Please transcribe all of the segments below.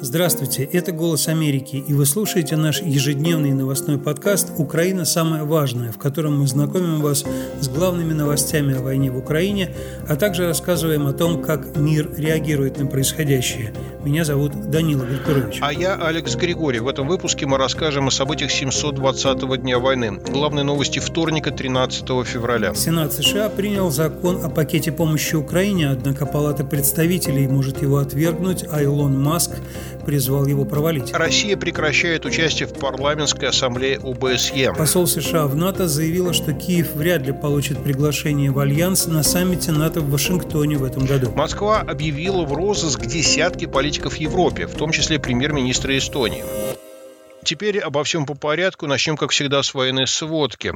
Здравствуйте, это «Голос Америки», и вы слушаете наш ежедневный новостной подкаст «Украина. Самое важное», в котором мы знакомим вас с главными новостями о войне в Украине, а также рассказываем о том, как мир реагирует на происходящее. Меня зовут Данила Викторович. А я Алекс Григорий. В этом выпуске мы расскажем о событиях 720-го дня войны. Главные новости вторника, 13 февраля. Сенат США принял закон о пакете помощи Украине, однако Палата представителей может его отвергнуть, а Илон Маск призвал его провалить. Россия прекращает участие в парламентской ассамблее ОБСЕ. Посол США в НАТО заявила, что Киев вряд ли получит приглашение в Альянс на саммите НАТО в Вашингтоне в этом году. Москва объявила в розыск десятки политиков Европе, в том числе премьер-министра Эстонии. Теперь обо всем по порядку. Начнем, как всегда, с военной сводки.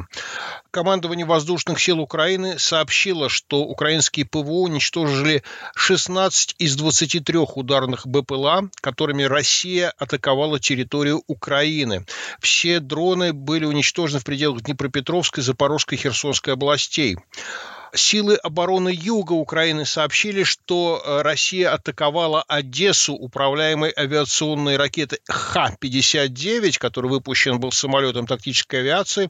Командование воздушных сил Украины сообщило, что украинские ПВО уничтожили 16 из 23 ударных БПЛА, которыми Россия атаковала территорию Украины. Все дроны были уничтожены в пределах Днепропетровской, Запорожской и Херсонской областей. Силы обороны Юга Украины сообщили, что э, Россия атаковала Одессу управляемой авиационной ракетой Х-59, который выпущен был самолетом тактической авиации.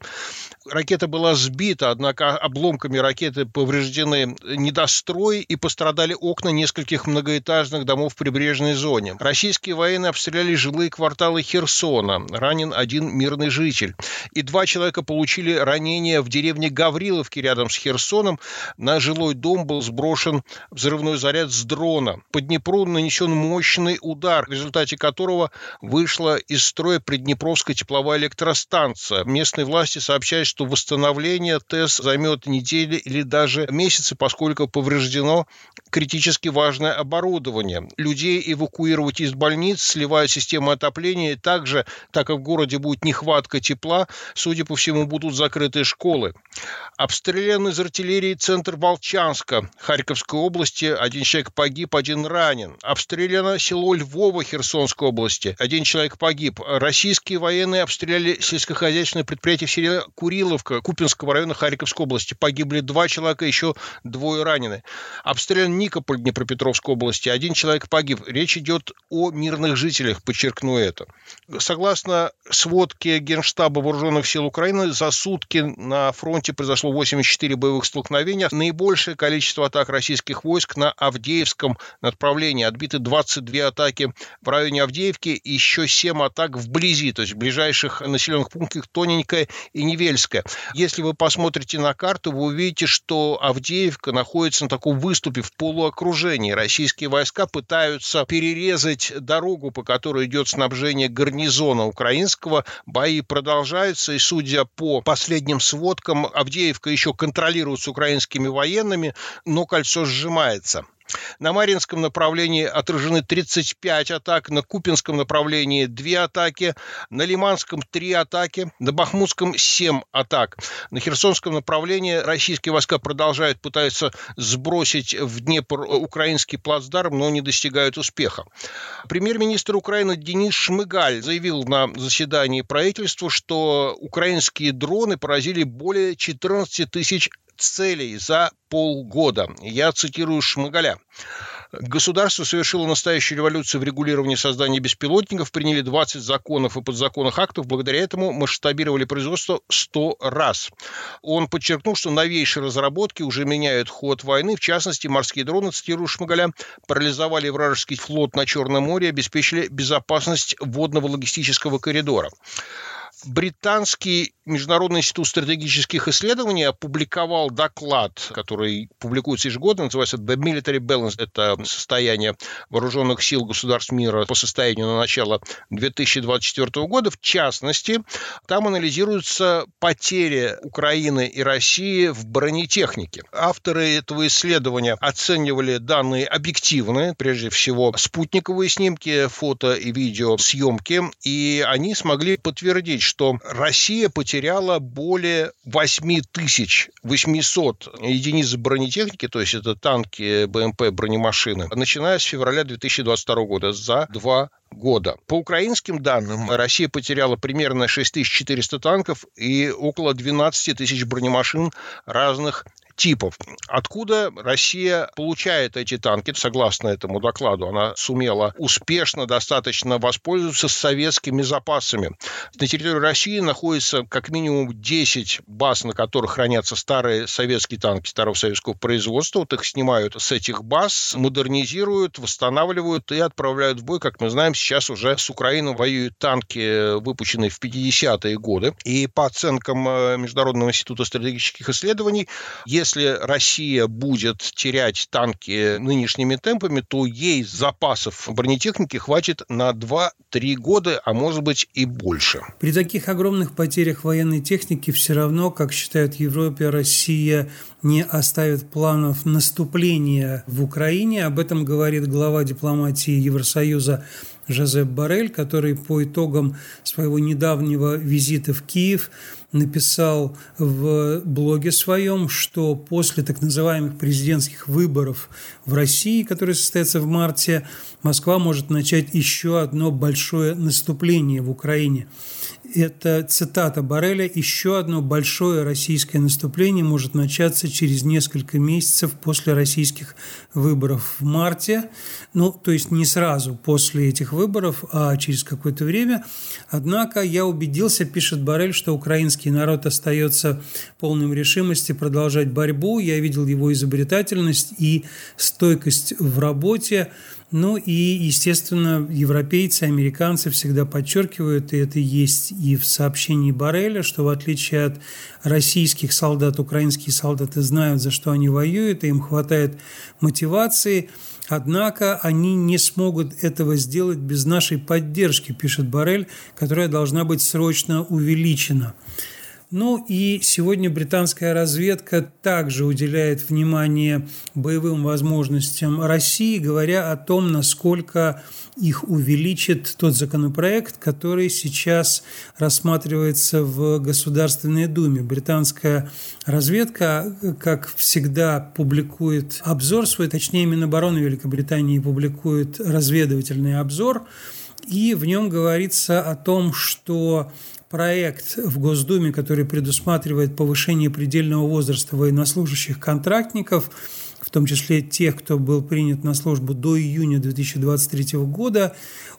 Ракета была сбита, однако обломками ракеты повреждены недострои и пострадали окна нескольких многоэтажных домов в прибрежной зоне. Российские военные обстреляли жилые кварталы Херсона. Ранен один мирный житель. И два человека получили ранения в деревне Гавриловки рядом с Херсоном. На жилой дом был сброшен взрывной заряд с дрона. По Днепру нанесен мощный удар, в результате которого вышла из строя Приднепровская тепловая электростанция. Местные власти сообщают, что восстановление ТЭС займет недели или даже месяцы, поскольку повреждено критически важное оборудование. Людей эвакуировать из больниц, сливая систему отопления. Также, так как в городе будет нехватка тепла, судя по всему, будут закрыты школы. Обстрелян из артиллерии центр Волчанска Харьковской области. Один человек погиб, один ранен. Обстреляно село Львово Херсонской области. Один человек погиб. Российские военные обстреляли сельскохозяйственное предприятие в селе Куриловка Купинского района Харьковской области. Погибли два человека, еще двое ранены. Обстрелян Никополь Днепропетровской области. Один человек погиб. Речь идет о мирных жителях, подчеркну это. Согласно сводке Генштаба Вооруженных сил Украины, за сутки на фронте произошло 84 боевых столкновения направлениях наибольшее количество атак российских войск на Авдеевском направлении. Отбиты 22 атаки в районе Авдеевки и еще 7 атак вблизи, то есть в ближайших населенных пунктах Тоненькая и Невельская. Если вы посмотрите на карту, вы увидите, что Авдеевка находится на таком выступе в полуокружении. Российские войска пытаются перерезать дорогу, по которой идет снабжение гарнизона украинского. Бои продолжаются, и судя по последним сводкам, Авдеевка еще контролируется украинскими украинскими военными, но кольцо сжимается. На Маринском направлении отражены 35 атак, на Купинском направлении 2 атаки, на Лиманском 3 атаки, на Бахмутском 7 атак. На Херсонском направлении российские войска продолжают пытаться сбросить в Днепр украинский плацдарм, но не достигают успеха. Премьер-министр Украины Денис Шмыгаль заявил на заседании правительства, что украинские дроны поразили более 14 тысяч целей за полгода. Я цитирую Шмыгаля. Государство совершило настоящую революцию в регулировании создания беспилотников, приняли 20 законов и подзаконных актов, благодаря этому масштабировали производство 100 раз. Он подчеркнул, что новейшие разработки уже меняют ход войны, в частности, морские дроны, цитирую Шмагаля, парализовали вражеский флот на Черном море, обеспечили безопасность водного логистического коридора британский Международный институт стратегических исследований опубликовал доклад, который публикуется ежегодно, называется The Military Balance. Это состояние вооруженных сил государств мира по состоянию на начало 2024 года. В частности, там анализируются потери Украины и России в бронетехнике. Авторы этого исследования оценивали данные объективные, прежде всего спутниковые снимки, фото и видео съемки, и они смогли подтвердить, что Россия потеряла более 8800 единиц бронетехники, то есть это танки, БМП, бронемашины, начиная с февраля 2022 года, за два года. По украинским данным, Россия потеряла примерно 6400 танков и около 12 тысяч бронемашин разных типов. Откуда Россия получает эти танки? Согласно этому докладу, она сумела успешно достаточно воспользоваться советскими запасами. На территории России находится как минимум 10 баз, на которых хранятся старые советские танки старого советского производства. Вот их снимают с этих баз, модернизируют, восстанавливают и отправляют в бой. Как мы знаем, сейчас уже с Украиной воюют танки, выпущенные в 50-е годы. И по оценкам э, Международного института стратегических исследований, если Россия будет терять танки нынешними темпами, то ей запасов бронетехники хватит на 2-3 года, а может быть и больше. При таких огромных потерях военной техники все равно, как считают в Европе, Россия не оставит планов наступления в Украине. Об этом говорит глава дипломатии Евросоюза Жозеп Барель, который по итогам своего недавнего визита в Киев написал в блоге своем, что после так называемых президентских выборов в России, которые состоятся в марте, Москва может начать еще одно большое наступление в Украине это цитата Барреля, еще одно большое российское наступление может начаться через несколько месяцев после российских выборов в марте, ну, то есть не сразу после этих выборов, а через какое-то время. Однако я убедился, пишет Барель, что украинский народ остается полным решимости продолжать борьбу. Я видел его изобретательность и стойкость в работе. Ну и, естественно, европейцы, американцы всегда подчеркивают, и это есть и в сообщении Барреля, что в отличие от российских солдат, украинские солдаты знают, за что они воюют, и им хватает мотивации, однако они не смогут этого сделать без нашей поддержки, пишет Барель, которая должна быть срочно увеличена. Ну и сегодня британская разведка также уделяет внимание боевым возможностям России, говоря о том, насколько их увеличит тот законопроект, который сейчас рассматривается в Государственной Думе. Британская разведка, как всегда, публикует обзор свой, точнее, Минобороны Великобритании публикует разведывательный обзор, и в нем говорится о том, что проект в Госдуме, который предусматривает повышение предельного возраста военнослужащих контрактников, в том числе тех, кто был принят на службу до июня 2023 года,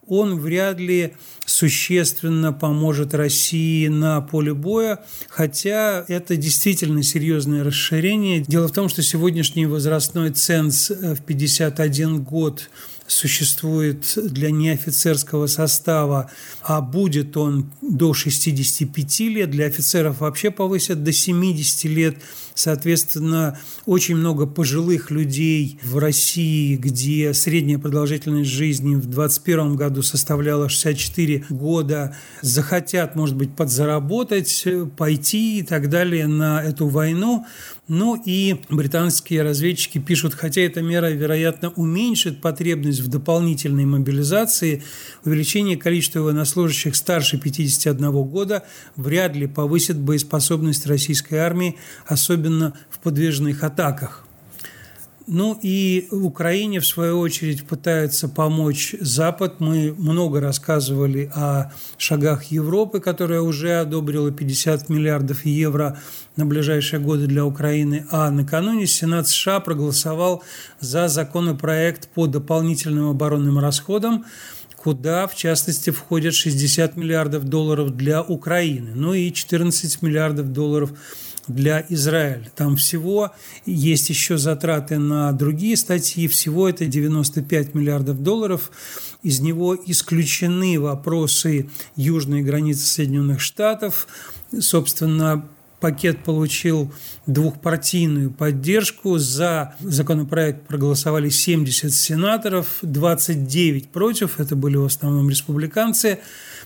он вряд ли существенно поможет России на поле боя, хотя это действительно серьезное расширение. Дело в том, что сегодняшний возрастной ценз в 51 год – существует для неофицерского состава, а будет он до 65 лет, для офицеров вообще повысят до 70 лет. Соответственно, очень много пожилых людей в России, где средняя продолжительность жизни в 2021 году составляла 64 года, захотят, может быть, подзаработать, пойти и так далее на эту войну. Ну и британские разведчики пишут, хотя эта мера, вероятно, уменьшит потребность в дополнительной мобилизации, увеличение количества военнослужащих старше 51 года вряд ли повысит боеспособность российской армии, особенно в подвижных атаках. Ну и Украине, в свою очередь, пытается помочь Запад. Мы много рассказывали о шагах Европы, которая уже одобрила 50 миллиардов евро на ближайшие годы для Украины. А накануне Сенат США проголосовал за законопроект по дополнительным оборонным расходам, куда, в частности, входят 60 миллиардов долларов для Украины, ну и 14 миллиардов долларов для Израиля. Там всего есть еще затраты на другие статьи, всего это 95 миллиардов долларов. Из него исключены вопросы южной границы Соединенных Штатов. Собственно, пакет получил двухпартийную поддержку. За законопроект проголосовали 70 сенаторов, 29 против, это были в основном республиканцы.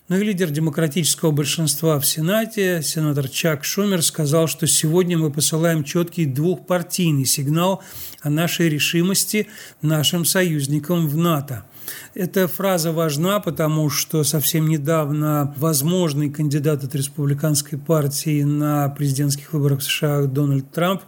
Но ну и лидер демократического большинства в Сенате, сенатор Чак Шумер, сказал, что сегодня мы посылаем четкий двухпартийный сигнал о нашей решимости нашим союзникам в НАТО. Эта фраза важна, потому что совсем недавно возможный кандидат от республиканской партии на президентских выборах в США Дональд Трамп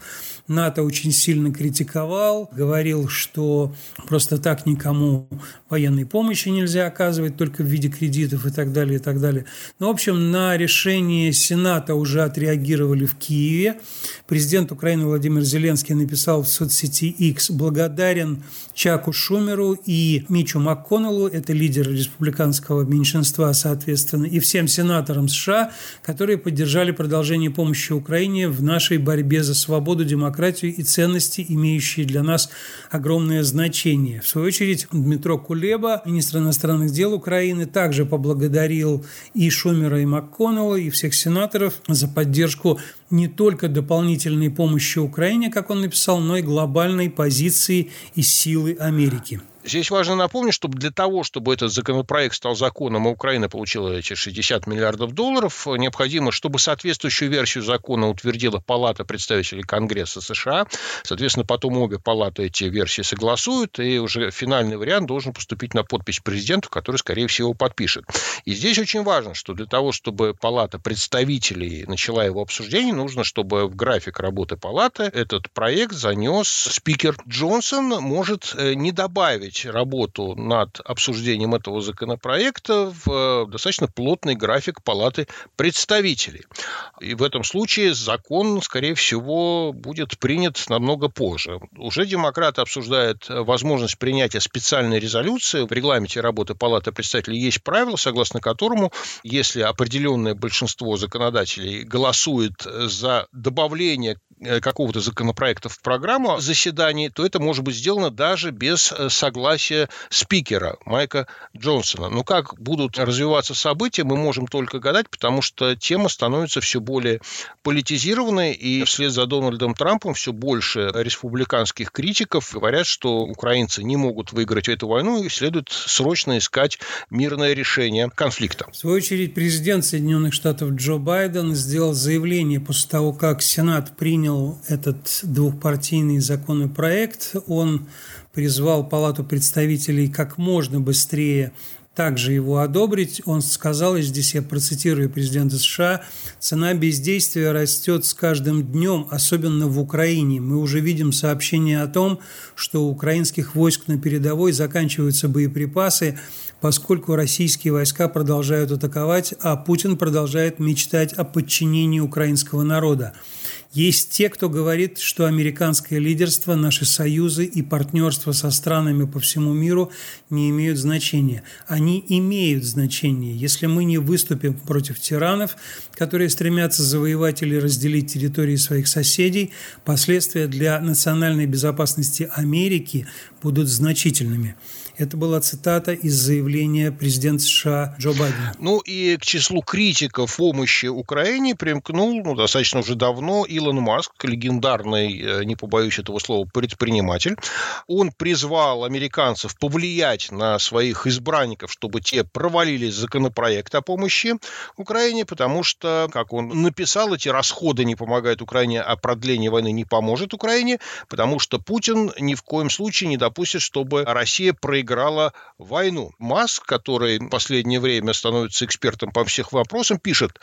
НАТО очень сильно критиковал, говорил, что просто так никому военной помощи нельзя оказывать, только в виде кредитов и так далее, и так далее. Ну, в общем, на решение Сената уже отреагировали в Киеве. Президент Украины Владимир Зеленский написал в соцсети X «Благодарен Чаку Шумеру и Мичу МакКоннеллу, это лидер республиканского меньшинства, соответственно, и всем сенаторам США, которые поддержали продолжение помощи Украине в нашей борьбе за свободу, демократию и ценности, имеющие для нас огромное значение». В свою очередь, Дмитро Кулеба, министр иностранных дел Украины, также поблагодарил и Шумера, и МакКоннелла, и всех сенаторов за поддержку не только дополнительной помощи Украине, как он написал, но и глобальной позиции и силы Америки. Здесь важно напомнить, что для того, чтобы этот законопроект стал законом, а Украина получила эти 60 миллиардов долларов, необходимо, чтобы соответствующую версию закона утвердила Палата представителей Конгресса США. Соответственно, потом обе палаты эти версии согласуют, и уже финальный вариант должен поступить на подпись президенту, который, скорее всего, подпишет. И здесь очень важно, что для того, чтобы Палата представителей начала его обсуждение, нужно, чтобы в график работы Палаты этот проект занес спикер Джонсон, может э, не добавить направить работу над обсуждением этого законопроекта в э, достаточно плотный график Палаты представителей. И в этом случае закон, скорее всего, будет принят намного позже. Уже демократы обсуждают возможность принятия специальной резолюции. В регламенте работы Палаты представителей есть правило, согласно которому, если определенное большинство законодателей голосует за добавление Э, какого-то законопроекта в программу заседаний, то это может быть сделано даже без э, согласия спикера Майка Джонсона. Но как будут развиваться события, мы можем только гадать, потому что тема становится все более политизированной, и вслед за Дональдом Трампом все больше республиканских критиков говорят, что украинцы не могут выиграть эту войну, и следует срочно искать мирное решение конфликта. В свою очередь, президент Соединенных Штатов Джо Байден сделал заявление после того, как Сенат принял принял этот двухпартийный законопроект. Он призвал Палату представителей как можно быстрее также его одобрить. Он сказал, и здесь я процитирую президента США, «Цена бездействия растет с каждым днем, особенно в Украине. Мы уже видим сообщения о том, что у украинских войск на передовой заканчиваются боеприпасы, поскольку российские войска продолжают атаковать, а Путин продолжает мечтать о подчинении украинского народа. Есть те, кто говорит, что американское лидерство, наши союзы и партнерство со странами по всему миру не имеют значения. Они имеют значение. Если мы не выступим против тиранов, которые стремятся завоевать или разделить территории своих соседей, последствия для национальной безопасности Америки будут значительными. Это была цитата из заявления президента США Джо Байдена. Ну и к числу критиков помощи Украине примкнул ну, достаточно уже давно Илон Маск, легендарный, э, не побоюсь этого слова, предприниматель. Он призвал американцев повлиять на своих избранников, чтобы те провалили законопроект о помощи Украине, потому что, как он написал, эти расходы не помогают Украине, а продление войны не поможет Украине, потому что Путин ни в коем случае не допустит, чтобы Россия проиграла войну. Маск, который в последнее время становится экспертом по всех вопросам, пишет,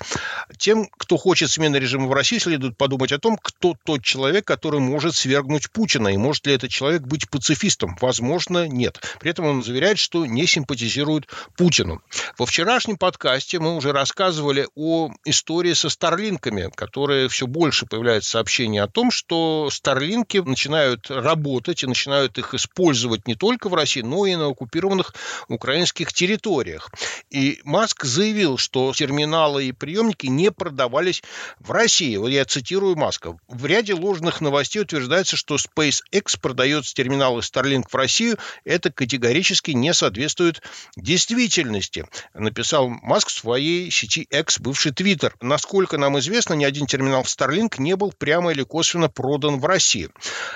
тем, кто хочет смены режима в России, следует подумать о том, кто тот человек, который может свергнуть Путина, и может ли этот человек быть пацифистом. Возможно, нет. При этом он заверяет, что не симпатизирует Путину. Во вчерашнем подкасте мы уже рассказывали о истории со старлинками, которые все больше появляются сообщения о том, что старлинки начинают работать и начинают их использовать не только в России, но и на оккупированных украинских территориях. И Маск заявил, что терминалы и приемники не продавались в России. Вот я цитирую Маска. В ряде ложных новостей утверждается, что SpaceX продает терминалы Starlink в Россию. Это категорически не соответствует действительности, написал Маск в своей сети X, бывший Twitter. Насколько нам известно, ни один терминал Starlink не был прямо или косвенно продан в России.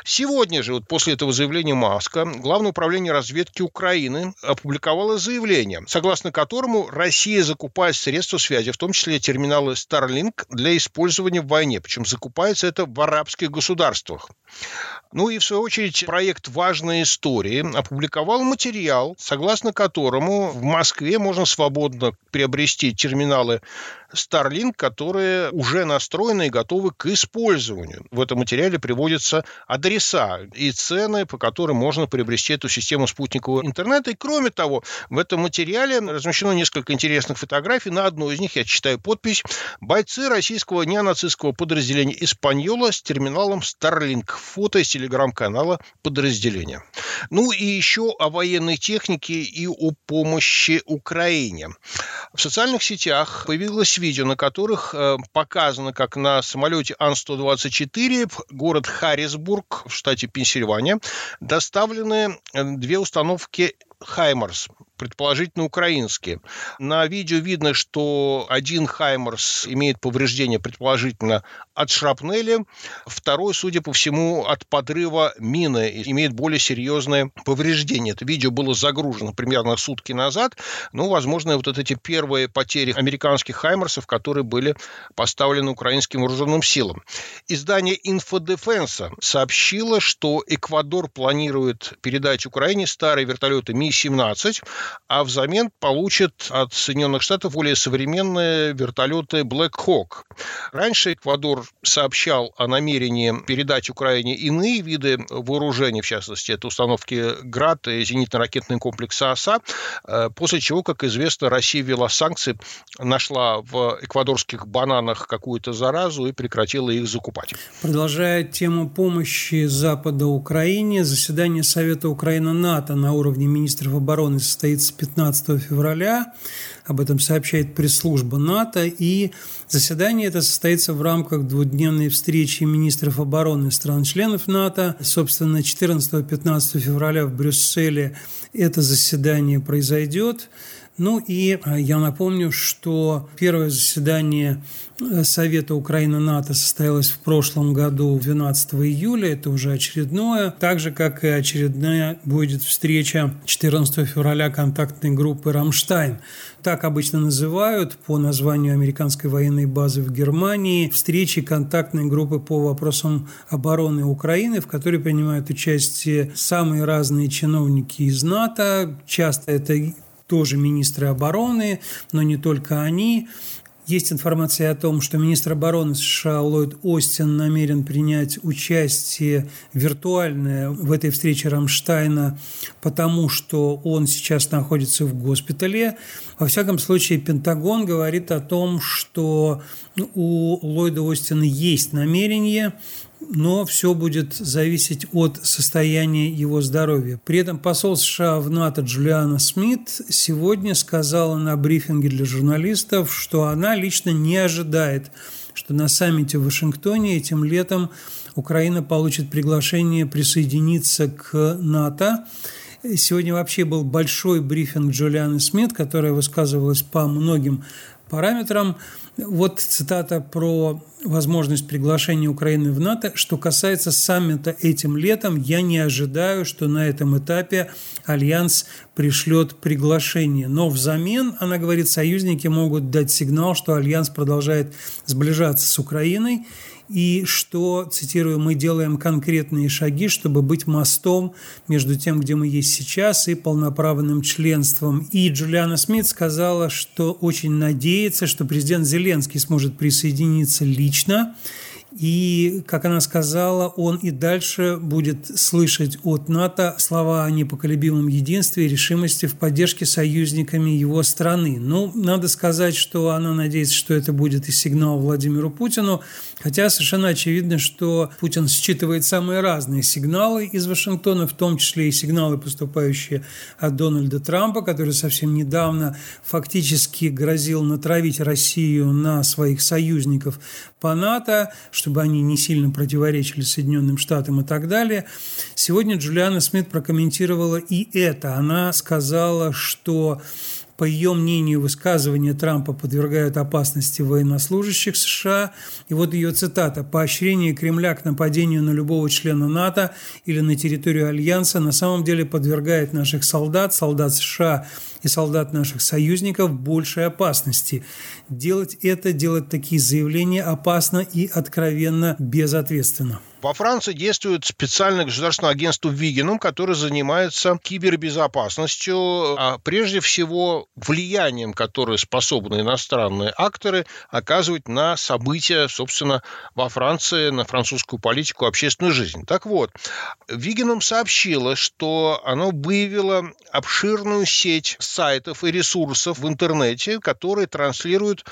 Сегодня же, вот после этого заявления Маска, Главное управление разведки Украины опубликовало заявление, согласно которому Россия закупает средства связи, в том числе терминалы Starlink, для использования в войне. Причем закупается это в арабских государствах. Ну и, в свою очередь, проект «Важные истории» опубликовал материал, согласно которому в Москве можно свободно приобрести терминалы Starlink, которые уже настроены и готовы к использованию. В этом материале приводятся адреса и цены, по которым можно приобрести эту систему спутникового интернета. И кроме того, в этом материале размещено несколько интересных фотографий. На одной из них я читаю подпись «Бойцы российского неонацистского подразделения «Испаньола» с терминалом Starlink». Фото из телеграм-канала подразделения. Ну и еще о военной технике и о помощи Украине. В социальных сетях появилось видео, на которых э, показано, как на самолете Ан-124 город Харрисбург в штате Пенсильвания доставлены э, две установки Хаймарс предположительно украинские. На видео видно, что один Хаймерс имеет повреждение, предположительно, от шрапнели, второй, судя по всему, от подрыва мины, имеет более серьезное повреждение. Это видео было загружено примерно сутки назад. Ну, возможно, вот эти первые потери американских Хаймерсов, которые были поставлены украинским вооруженным силам. Издание Infodefense сообщило, что Эквадор планирует передать Украине старые вертолеты Ми-17, а взамен получит от Соединенных Штатов более современные вертолеты Black Hawk. Раньше Эквадор сообщал о намерении передать Украине иные виды вооружений, в частности, это установки «Град» и зенитно-ракетный комплекс «ОСА», э, после чего, как известно, Россия ввела санкции, нашла в эквадорских бананах какую-то заразу и прекратила их закупать. Продолжая тему помощи Запада Украине, заседание Совета Украина-НАТО на уровне министров обороны состоится состоится 15 февраля. Об этом сообщает пресс-служба НАТО. И заседание это состоится в рамках двудневной встречи министров обороны стран-членов НАТО. Собственно, 14-15 февраля в Брюсселе это заседание произойдет. Ну и а, я напомню, что первое заседание э, Совета Украина-НАТО состоялось в прошлом году 12 июля, это уже очередное, так же, как и очередная будет встреча 14 февраля контактной группы «Рамштайн». Так обычно называют по названию американской военной базы в Германии встречи контактной группы по вопросам обороны Украины, в которой принимают участие самые разные чиновники из НАТО. Часто это тоже министры обороны, но не только они. Есть информация о том, что министр обороны США Ллойд Остин намерен принять участие виртуальное в этой встрече Рамштайна, потому что он сейчас находится в госпитале. Во всяком случае, Пентагон говорит о том, что у Ллойда Остина есть намерение но все будет зависеть от состояния его здоровья. При этом посол США в НАТО Джулиана Смит сегодня сказала на брифинге для журналистов, что она лично не ожидает, что на саммите в Вашингтоне этим летом Украина получит приглашение присоединиться к НАТО. Сегодня вообще был большой брифинг Джулианы Смит, которая высказывалась по многим параметрам. Вот цитата про возможность приглашения Украины в НАТО. Что касается саммита этим летом, я не ожидаю, что на этом этапе Альянс пришлет приглашение. Но взамен, она говорит, союзники могут дать сигнал, что Альянс продолжает сближаться с Украиной и что, цитирую, мы делаем конкретные шаги, чтобы быть мостом между тем, где мы есть сейчас, и полноправным членством. И Джулиана Смит сказала, что очень надеется, что президент Зеленский сможет присоединиться лично и, как она сказала, он и дальше будет слышать от НАТО слова о непоколебимом единстве и решимости в поддержке союзниками его страны. Ну, надо сказать, что она надеется, что это будет и сигнал Владимиру Путину, хотя совершенно очевидно, что Путин считывает самые разные сигналы из Вашингтона, в том числе и сигналы, поступающие от Дональда Трампа, который совсем недавно фактически грозил натравить Россию на своих союзников по НАТО, чтобы они не сильно противоречили Соединенным Штатам и так далее. Сегодня Джулиана Смит прокомментировала и это. Она сказала, что По ее мнению, высказывания Трампа подвергают опасности военнослужащих США. И вот ее цитата. «Поощрение Кремля к нападению на любого члена НАТО или на территорию Альянса на самом деле подвергает наших солдат, солдат США и солдат наших союзников большей опасности. Делать это, делать такие заявления опасно и откровенно безответственно. Во Франции действует специальное государственное агентство Вигенум, которое занимается кибербезопасностью, а прежде всего влиянием, которое способны иностранные акторы оказывать на события, собственно, во Франции, на французскую политику, общественную жизнь. Так вот, Вигенум сообщило, что оно выявило обширную сеть сайтов и ресурсов в интернете, которые транслируют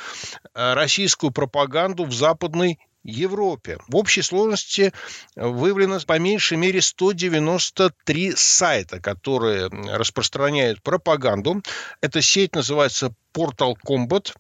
э, российскую пропаганду в Западной Европе. В общей сложности выявлено по меньшей мере 193 сайта, которые распространяют пропаганду. Эта сеть называется Portal Combat.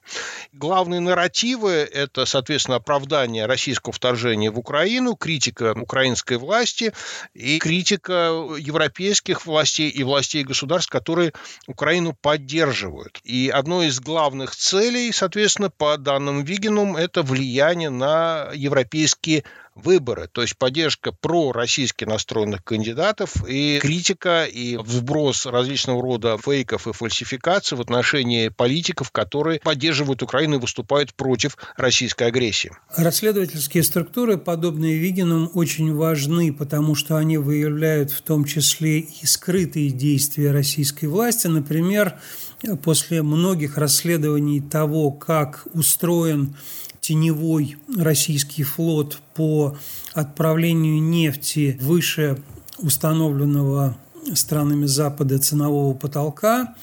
Главные нарративы – это, соответственно, оправдание российского вторжения в Украину, критика украинской власти и критика европейских властей и властей государств, которые Украину поддерживают. И одной из главных целей, соответственно, по данным Вигенум, это влияние на европейские выборы, то есть поддержка пророссийски настроенных кандидатов и критика и взброс различного рода фейков и фальсификаций в отношении политиков, которые поддерживают Украину и выступают против российской агрессии. Расследовательские структуры, подобные Вигинам, очень важны, потому что они выявляют в том числе и скрытые действия российской власти. Например, после многих расследований того, как устроен теневой российский флот по отправлению нефти выше установленного странами Запада ценового потолка.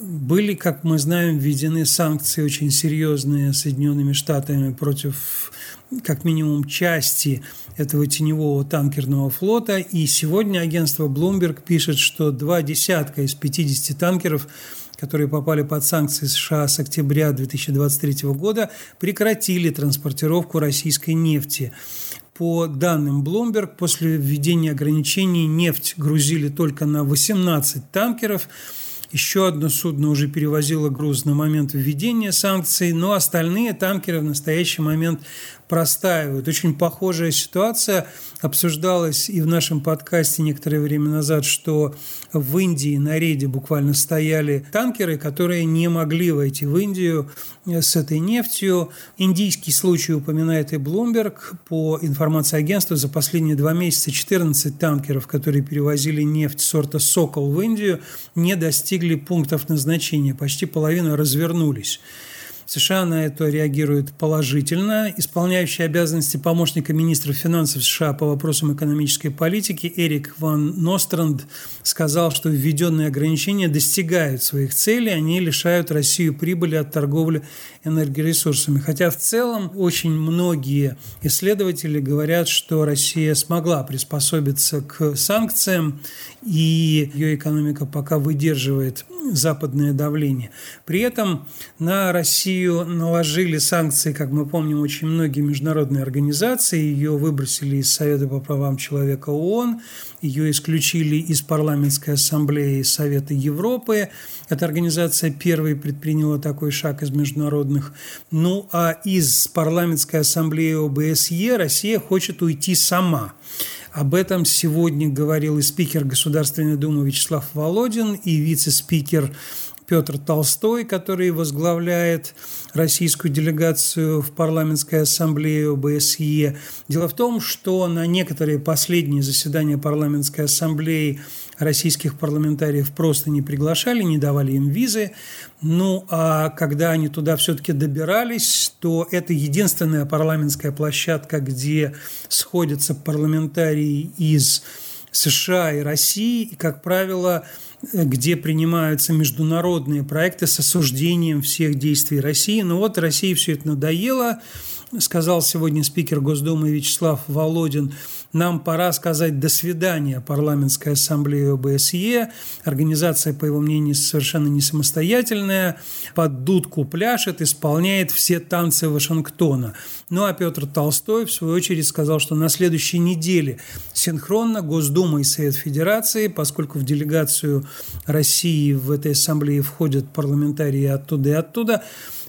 Были, как мы знаем, введены санкции очень серьезные Соединенными Штатами против как минимум части этого теневого танкерного флота. И сегодня агентство Bloomberg пишет, что два десятка из 50 танкеров – которые попали под санкции США с октября 2023 года, прекратили транспортировку российской нефти. По данным Bloomberg, после введения ограничений нефть грузили только на 18 танкеров. Еще одно судно уже перевозило груз на момент введения санкций, но остальные танкеры в настоящий момент простаивают. Очень похожая ситуация обсуждалась и в нашем подкасте некоторое время назад, что в Индии на рейде буквально стояли танкеры, которые не могли войти в Индию с этой нефтью. Индийский случай упоминает и Bloomberg. По информации агентства, за последние два месяца 14 танкеров, которые перевозили нефть сорта «Сокол» в Индию, не достигли пунктов назначения. Почти половина развернулись. США на это реагирует положительно. Исполняющий обязанности помощника министра финансов США по вопросам экономической политики Эрик Ван Ностранд сказал, что введенные ограничения достигают своих целей, они лишают Россию прибыли от торговли энергоресурсами. Хотя в целом очень многие исследователи говорят, что Россия смогла приспособиться к санкциям, и ее экономика пока выдерживает западное давление. При этом на Россию наложили санкции, как мы помним, очень многие международные организации. Ее выбросили из Совета по правам человека ООН, ее исключили из парламентской ассамблеи Совета Европы. Эта организация первой предприняла такой шаг из международных. Ну а из парламентской ассамблеи ОБСЕ Россия хочет уйти сама. Об этом сегодня говорил и спикер Государственной Думы Вячеслав Володин, и вице-спикер Петр Толстой, который возглавляет российскую делегацию в парламентской ассамблее ОБСЕ. Дело в том, что на некоторые последние заседания парламентской ассамблеи российских парламентариев просто не приглашали, не давали им визы. Ну, а когда они туда все-таки добирались, то это единственная парламентская площадка, где сходятся парламентарии из США и России, и, как правило, где принимаются международные проекты с осуждением всех действий России. Но вот России все это надоело, сказал сегодня спикер Госдумы Вячеслав Володин. Нам пора сказать «до свидания» парламентской ассамблее ОБСЕ. Организация, по его мнению, совершенно не самостоятельная, под дудку пляшет, исполняет все танцы Вашингтона. Ну а Петр Толстой, в свою очередь, сказал, что на следующей неделе синхронно Госдума и Совет Федерации, поскольку в делегацию России в этой ассамблее входят парламентарии оттуда и оттуда,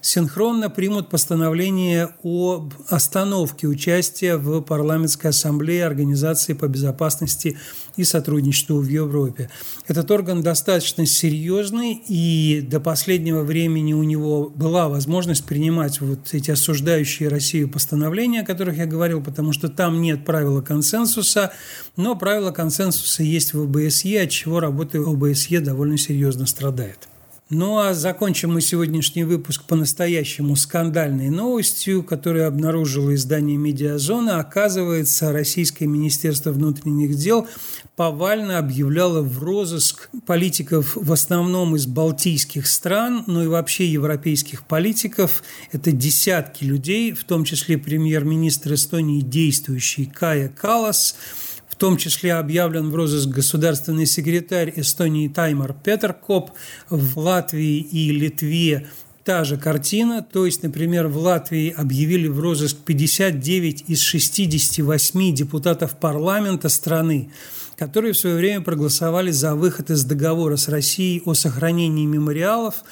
синхронно примут постановление о остановке участия в парламентской ассамблее Организации по безопасности и сотрудничеству в Европе. Этот орган достаточно серьезный, и до последнего времени у него была возможность принимать вот эти осуждающие Россию постановления, о которых я говорил, потому что там нет правила консенсуса, но правило консенсуса есть в ОБСЕ, от чего работа ОБСЕ довольно серьезно страдает. Ну а закончим мы сегодняшний выпуск по-настоящему скандальной новостью, которую обнаружило издание «Медиазона». Оказывается, Российское Министерство внутренних дел повально объявляло в розыск политиков в основном из балтийских стран, но и вообще европейских политиков. Это десятки людей, в том числе премьер-министр Эстонии действующий Кая Калас – в том числе объявлен в розыск государственный секретарь Эстонии Таймар Петеркоп, в Латвии и Литве та же картина. То есть, например, в Латвии объявили в розыск 59 из 68 депутатов парламента страны, которые в свое время проголосовали за выход из договора с Россией о сохранении мемориалов.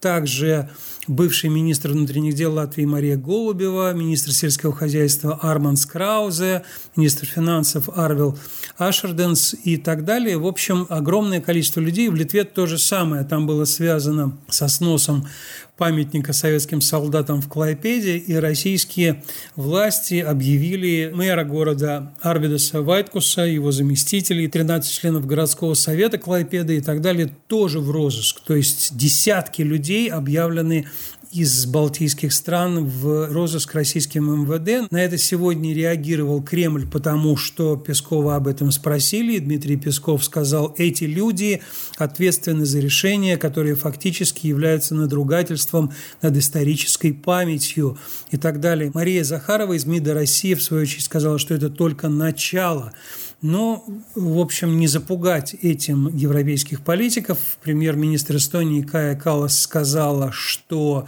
Также бывший министр внутренних дел Латвии Мария Голубева, министр сельского хозяйства Арман Скраузе, министр финансов Арвел Ашерденс и так далее. В общем, огромное количество людей. В Литве то же самое. Там было связано со сносом памятника советским солдатам в Клайпеде, и российские власти объявили мэра города Арвидаса Вайткуса, его заместителей, 13 членов городского совета Клайпеда и так далее тоже в розыск. То есть десятки людей объявлены из балтийских стран в розыск российским МВД. На это сегодня реагировал Кремль, потому что Пескова об этом спросили. Дмитрий Песков сказал, эти люди ответственны за решения, которые фактически являются надругательством над исторической памятью и так далее. Мария Захарова из МИДа России в свою очередь сказала, что это только начало но, в общем, не запугать этим европейских политиков. Премьер-министр Эстонии Кая Калас сказала, что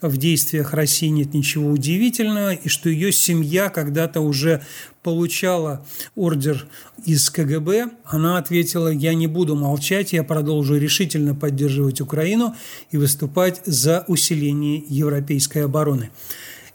в действиях России нет ничего удивительного, и что ее семья когда-то уже получала ордер из КГБ, она ответила, я не буду молчать, я продолжу решительно поддерживать Украину и выступать за усиление европейской обороны.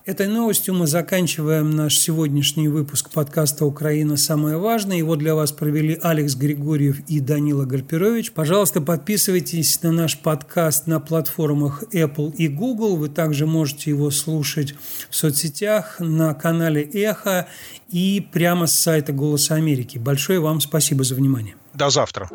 Этой новостью мы заканчиваем наш сегодняшний выпуск подкаста «Украина. Самое важное». Его для вас провели Алекс Григорьев и Данила Гарпирович. Пожалуйста, подписывайтесь на наш подкаст на платформах Apple и Google. Вы также можете его слушать в соцсетях, на канале «Эхо» и прямо с сайта «Голоса Америки». Большое вам спасибо за внимание. До завтра.